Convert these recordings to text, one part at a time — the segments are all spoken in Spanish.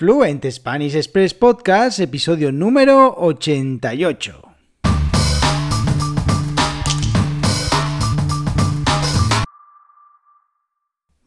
Fluent Spanish Express Podcast, episodio número 88.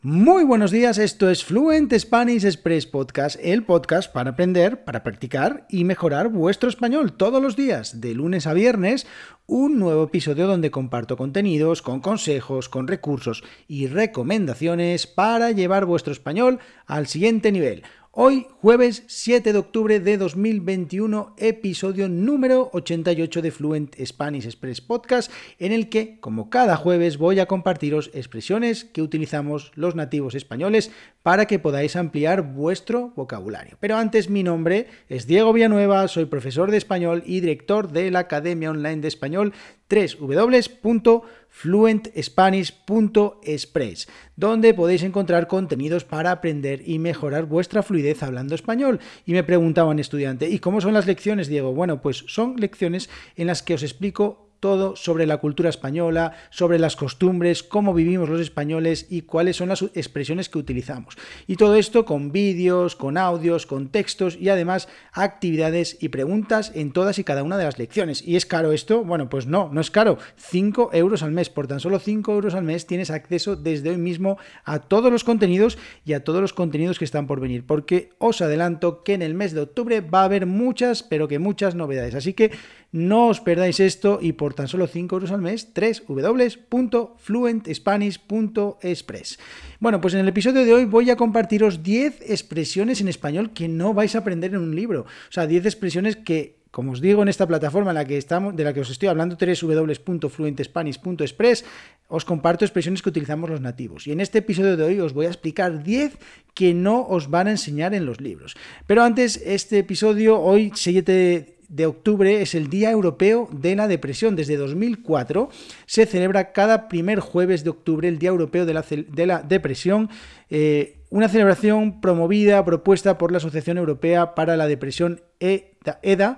Muy buenos días, esto es Fluent Spanish Express Podcast, el podcast para aprender, para practicar y mejorar vuestro español todos los días, de lunes a viernes, un nuevo episodio donde comparto contenidos con consejos, con recursos y recomendaciones para llevar vuestro español al siguiente nivel. Hoy, jueves 7 de octubre de 2021, episodio número 88 de Fluent Spanish Express Podcast, en el que, como cada jueves, voy a compartiros expresiones que utilizamos los nativos españoles para que podáis ampliar vuestro vocabulario. Pero antes, mi nombre es Diego Villanueva, soy profesor de español y director de la Academia Online de Español www.fluentspanish.express, donde podéis encontrar contenidos para aprender y mejorar vuestra fluidez hablando español. Y me preguntaban estudiante, ¿y cómo son las lecciones, Diego? Bueno, pues son lecciones en las que os explico todo sobre la cultura española, sobre las costumbres, cómo vivimos los españoles y cuáles son las expresiones que utilizamos. Y todo esto con vídeos, con audios, con textos y además actividades y preguntas en todas y cada una de las lecciones. ¿Y es caro esto? Bueno, pues no, no es caro. 5 euros al mes. Por tan solo 5 euros al mes tienes acceso desde hoy mismo a todos los contenidos y a todos los contenidos que están por venir. Porque os adelanto que en el mes de octubre va a haber muchas, pero que muchas novedades. Así que no os perdáis esto y por tan solo 5 euros al mes, www.fluentspanish.express. Bueno, pues en el episodio de hoy voy a compartiros 10 expresiones en español que no vais a aprender en un libro. O sea, 10 expresiones que como os digo en esta plataforma en la que estamos, de la que os estoy hablando, www.fluentspanish.express, os comparto expresiones que utilizamos los nativos. Y en este episodio de hoy os voy a explicar 10 que no os van a enseñar en los libros. Pero antes, este episodio, hoy 7 de octubre es el Día Europeo de la Depresión. Desde 2004 se celebra cada primer jueves de octubre el Día Europeo de la, de la Depresión. Eh, una celebración promovida, propuesta por la Asociación Europea para la Depresión EDA,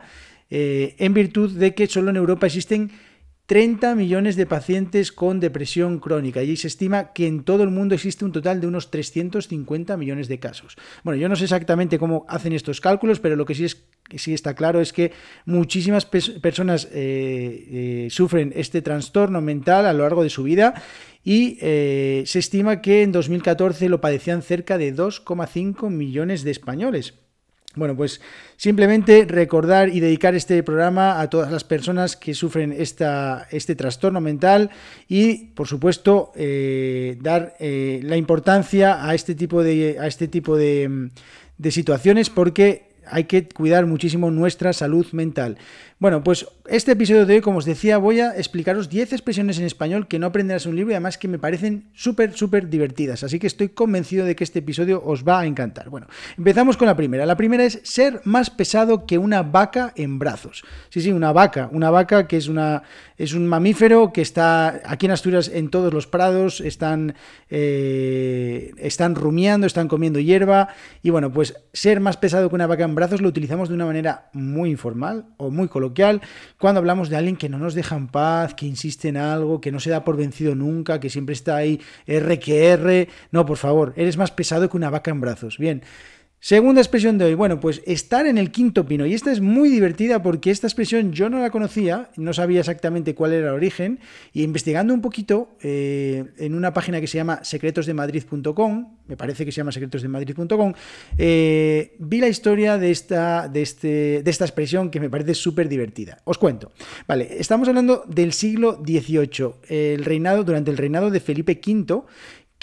eh, en virtud de que solo en Europa existen 30 millones de pacientes con depresión crónica y se estima que en todo el mundo existe un total de unos 350 millones de casos. Bueno, yo no sé exactamente cómo hacen estos cálculos, pero lo que sí, es, sí está claro es que muchísimas personas eh, eh, sufren este trastorno mental a lo largo de su vida y eh, se estima que en 2014 lo padecían cerca de 2,5 millones de españoles. Bueno, pues simplemente recordar y dedicar este programa a todas las personas que sufren esta, este trastorno mental y, por supuesto, eh, dar eh, la importancia a este tipo de, a este tipo de, de situaciones porque hay que cuidar muchísimo nuestra salud mental. Bueno, pues este episodio de hoy, como os decía, voy a explicaros 10 expresiones en español que no aprenderás en un libro y además que me parecen súper, súper divertidas. Así que estoy convencido de que este episodio os va a encantar. Bueno, empezamos con la primera. La primera es ser más pesado que una vaca en brazos. Sí, sí, una vaca. Una vaca que es, una, es un mamífero que está aquí en Asturias en todos los prados, están, eh, están rumiando, están comiendo hierba. Y bueno, pues ser más pesado que una vaca en brazos lo utilizamos de una manera muy informal o muy coloquial cuando hablamos de alguien que no nos deja en paz, que insiste en algo, que no se da por vencido nunca, que siempre está ahí R que R. No, por favor, eres más pesado que una vaca en brazos. Bien. Segunda expresión de hoy, bueno, pues estar en el quinto pino. Y esta es muy divertida porque esta expresión yo no la conocía, no sabía exactamente cuál era el origen, y investigando un poquito eh, en una página que se llama secretosdemadrid.com, me parece que se llama secretosdemadrid.com, eh, vi la historia de esta, de, este, de esta expresión que me parece súper divertida. Os cuento. Vale, estamos hablando del siglo XVIII, el reinado, durante el reinado de Felipe V,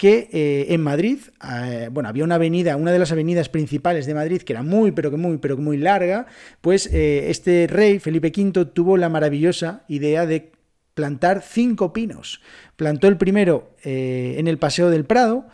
que eh, en Madrid, eh, bueno, había una avenida, una de las avenidas principales de Madrid, que era muy, pero que muy, pero que muy larga, pues eh, este rey, Felipe V, tuvo la maravillosa idea de plantar cinco pinos. Plantó el primero en el Paseo del Prado,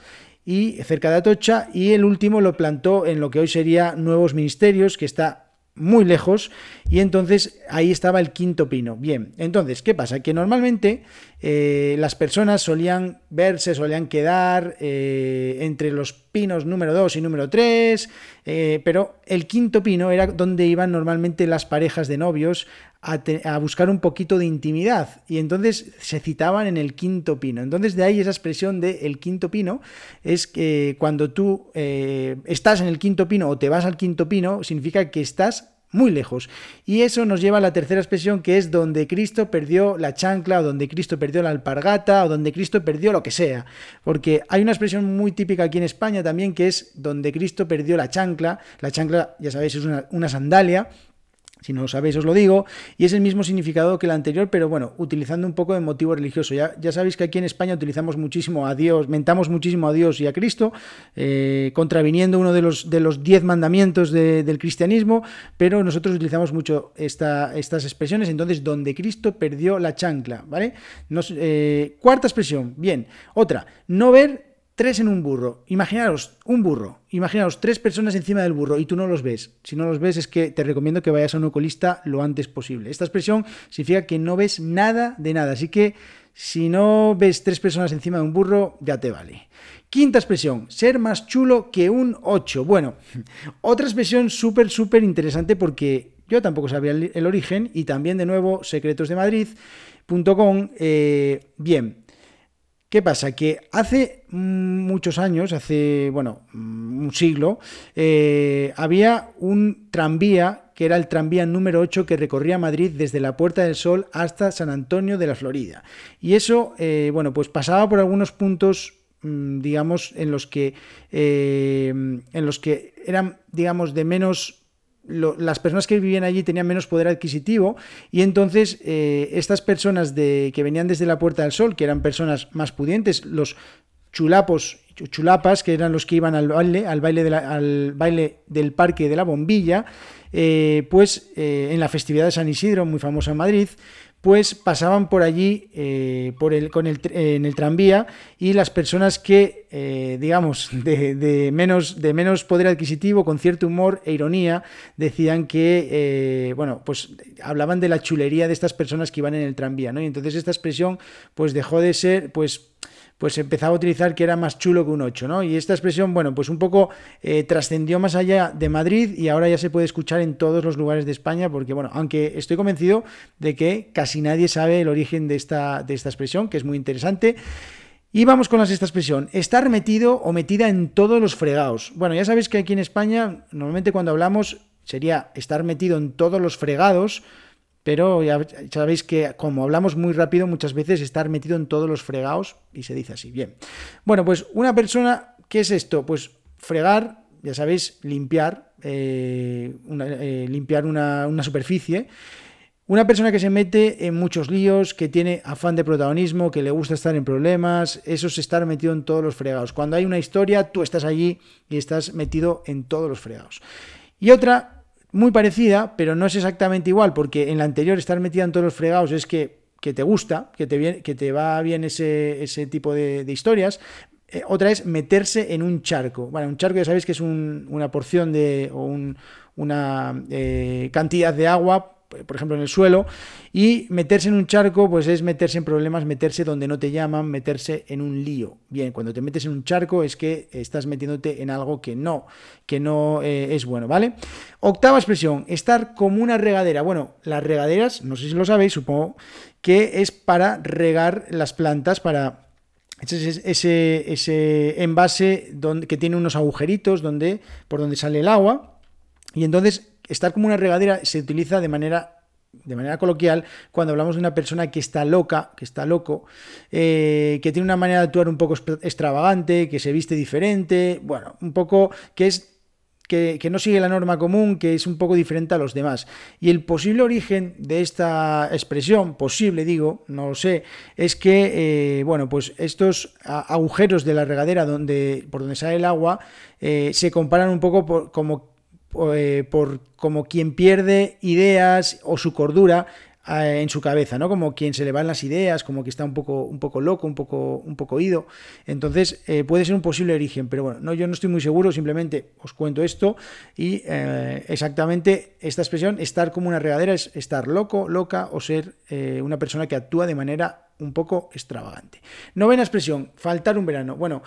y cerca de Atocha, y el último lo plantó en lo que hoy sería Nuevos Ministerios, que está muy lejos y entonces ahí estaba el quinto pino. Bien, entonces, ¿qué pasa? Que normalmente eh, las personas solían verse, solían quedar eh, entre los pinos número 2 y número 3, eh, pero el quinto pino era donde iban normalmente las parejas de novios a, buscar un poquito de intimidad y entonces se citaban en el quinto pino. Entonces de ahí esa expresión de el quinto pino es que cuando tú eh, estás en el quinto pino o te vas al quinto pino, significa que estás muy lejos. Y eso nos lleva a la tercera expresión que es donde Cristo perdió la chancla o donde Cristo perdió la alpargata o donde Cristo perdió lo que sea. Porque hay una expresión muy típica aquí en España también que es donde Cristo perdió la chancla. La chancla, ya sabéis, es una, una sandalia si no lo sabéis, os lo digo. Y es el mismo significado que el anterior, pero bueno, utilizando un poco de motivo religioso. Ya, ya sabéis que aquí en España utilizamos muchísimo a Dios, mentamos muchísimo a Dios y a Cristo, eh, contraviniendo uno de los, de los diez mandamientos del cristianismo, pero nosotros utilizamos mucho esta, estas expresiones. Entonces, donde Cristo perdió la chancla, ¿vale? Eh, cuarta expresión, bien. Otra, no ver Tres en un burro. Imaginaros un burro. Imaginaros tres personas encima del burro y tú no los ves. Si no los ves es que te recomiendo que vayas a un oculista lo antes posible. Esta expresión significa que no ves nada de nada. Así que si no ves tres personas encima de un burro, ya te vale. Quinta expresión, ser más chulo que un 8. Bueno, otra expresión súper, súper interesante porque yo tampoco sabía el, origen y también de nuevo secretosdemadrid.com. Eh, bien, ¿Qué pasa? Que hace muchos años, hace, bueno, un siglo, eh, había un tranvía, que era el tranvía número 8, que recorría Madrid desde la Puerta del Sol hasta San Antonio de la Florida. Y eso, eh, bueno, pues pasaba por algunos puntos mm, digamos, en los que, eh, en los que eran, digamos, de menos las personas que vivían allí tenían menos poder adquisitivo y entonces eh, estas personas de, que venían desde la Puerta del Sol, que eran personas más pudientes, los chulapos, chulapas, que eran los que iban al baile, al baile, baile del Parque de la Bombilla, eh, pues eh, en la festividad de San Isidro, muy famosa en Madrid, pues pasaban por allí eh, por el, con el, en el tranvía y las personas que, eh, digamos, de, menos, de menos poder adquisitivo, con cierto humor e ironía, decían que, eh, bueno, pues hablaban de la chulería de estas personas que iban en el tranvía, ¿no? Y entonces esta expresión, pues dejó de ser, pues pues empezaba a utilizar que era más chulo que un 8, ¿no? Y esta expresión, bueno, pues un poco eh, trascendió más allá de Madrid y ahora ya se puede escuchar en todos los lugares de España, porque, bueno, aunque estoy convencido de que casi nadie sabe el origen de esta, de esta expresión, que es muy interesante. Y vamos con la sexta expresión, estar metido o metida en todos los fregados. Bueno, ya sabéis que aquí en España, normalmente cuando hablamos sería estar metido en todos los fregados, pero ya sabéis que como hablamos muy rápido, muchas veces estar metido en todos los fregados y se dice así. Bien. Bueno, pues una persona, ¿qué es esto? Pues fregar, ya sabéis, limpiar, eh, eh, limpiar una, una superficie. Una persona que se mete en muchos líos, que tiene afán de protagonismo, que le gusta estar en problemas, eso es estar metido en todos los fregados. Cuando hay una historia, tú estás allí y estás metido en todos los fregados. Y otra muy parecida, pero no es exactamente igual, porque en la anterior estar metida en todos los fregados es que, que te gusta, que te, que te va bien ese, ese tipo de, historias. Eh, otra es meterse en un charco. Bueno, un charco ya sabéis que es una porción de, o una eh, cantidad de agua por ejemplo, en el suelo, y meterse en un charco, pues es meterse en problemas, meterse donde no te llaman, meterse en un lío. Bien, cuando te metes en un charco es que estás metiéndote en algo que no, que no eh, es bueno, ¿vale? Octava expresión, estar como una regadera. Bueno, las regaderas, no sé si lo sabéis, supongo que es para regar las plantas, para ese, ese, ese envase donde, que tiene unos agujeritos donde, por donde sale el agua. Y entonces estar como una regadera se utiliza de manera de manera coloquial, cuando hablamos de una persona que está loca, que está loco, eh, que tiene una manera de actuar un poco extravagante, que se viste diferente, bueno, un poco que es que, no sigue la norma común, que es un poco diferente a los demás. Y el posible origen de esta expresión, posible digo, no lo sé, es que, eh, bueno, pues estos agujeros de la regadera donde, por donde sale el agua eh, se comparan un poco como eh, por como quien pierde ideas o su cordura eh, en su cabeza, ¿no? Como quien se le van las ideas, como que está un poco, un poco loco, un poco, un poco ido. Entonces, eh, puede ser un posible origen, pero bueno, no, yo no estoy muy seguro, simplemente os cuento esto y exactamente esta expresión, estar como una regadera, es estar loco, loca o ser una persona que actúa de manera un poco extravagante. Novena expresión, faltar un verano. Bueno,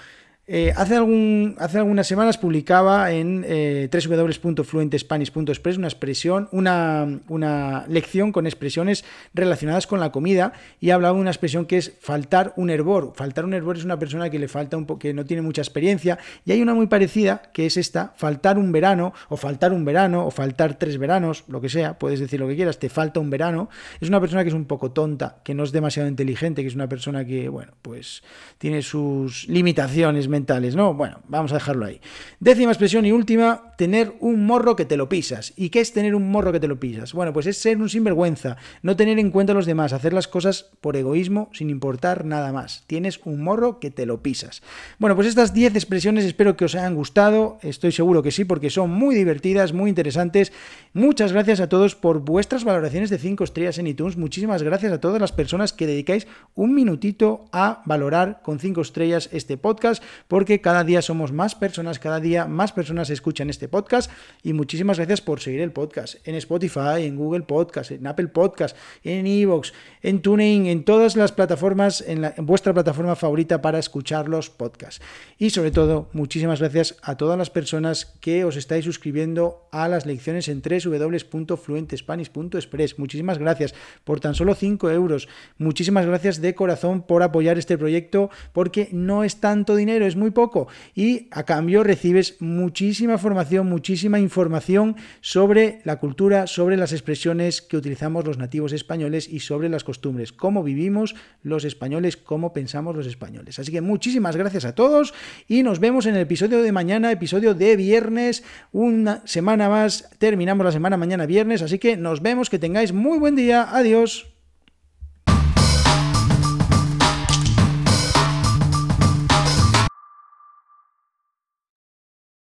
Eh, hace, algún, hace algunas semanas publicaba en eh, www.fluentespanish.express una expresión, una, una, lección con expresiones relacionadas con la comida y hablaba de una expresión que es faltar un hervor. Faltar un hervor es una persona que le falta un que no tiene mucha experiencia y hay una muy parecida que es esta, faltar un verano o faltar un verano o faltar tres veranos, lo que sea, puedes decir lo que quieras, te falta un verano. Es una persona que es un poco tonta, que no es demasiado inteligente, que es una persona que, bueno, pues tiene sus limitaciones mentales, ¿no? Bueno, vamos a dejarlo ahí. Décima expresión y última, tener un morro que te lo pisas. ¿Y qué es tener un morro que te lo pisas? Bueno, pues es ser un sinvergüenza, no tener en cuenta a los demás, hacer las cosas por egoísmo sin importar nada más. Tienes un morro que te lo pisas. Bueno, pues estas 10 expresiones espero que os hayan gustado, estoy seguro que sí, porque son muy divertidas, muy interesantes. Muchas gracias a todos por vuestras valoraciones de 5 estrellas en iTunes. Muchísimas gracias a todas las personas que dedicáis un minutito a valorar con 5 estrellas este podcast porque cada día somos más personas, cada día más personas escuchan este podcast y muchísimas gracias por seguir el podcast en Spotify, en Google Podcast, en Apple Podcast, en Evox, en Tuning, en todas las plataformas, en, vuestra plataforma favorita para escuchar los podcasts. Y sobre todo, muchísimas gracias a todas las personas que os estáis suscribiendo a las lecciones en www.fluentespanish.express. Muchísimas gracias por tan solo 5 euros. Muchísimas gracias de corazón por apoyar este proyecto porque no es tanto dinero, es muy poco. Y a cambio recibes muchísima formación, muchísima información sobre la cultura, sobre las expresiones que utilizamos los nativos españoles y sobre las costumbres, cómo vivimos los españoles, cómo pensamos los españoles. Así que muchísimas gracias a todos y nos vemos en el episodio de mañana, episodio de viernes, una semana más, terminamos la semana mañana viernes, así que nos vemos, que tengáis muy buen día, adiós.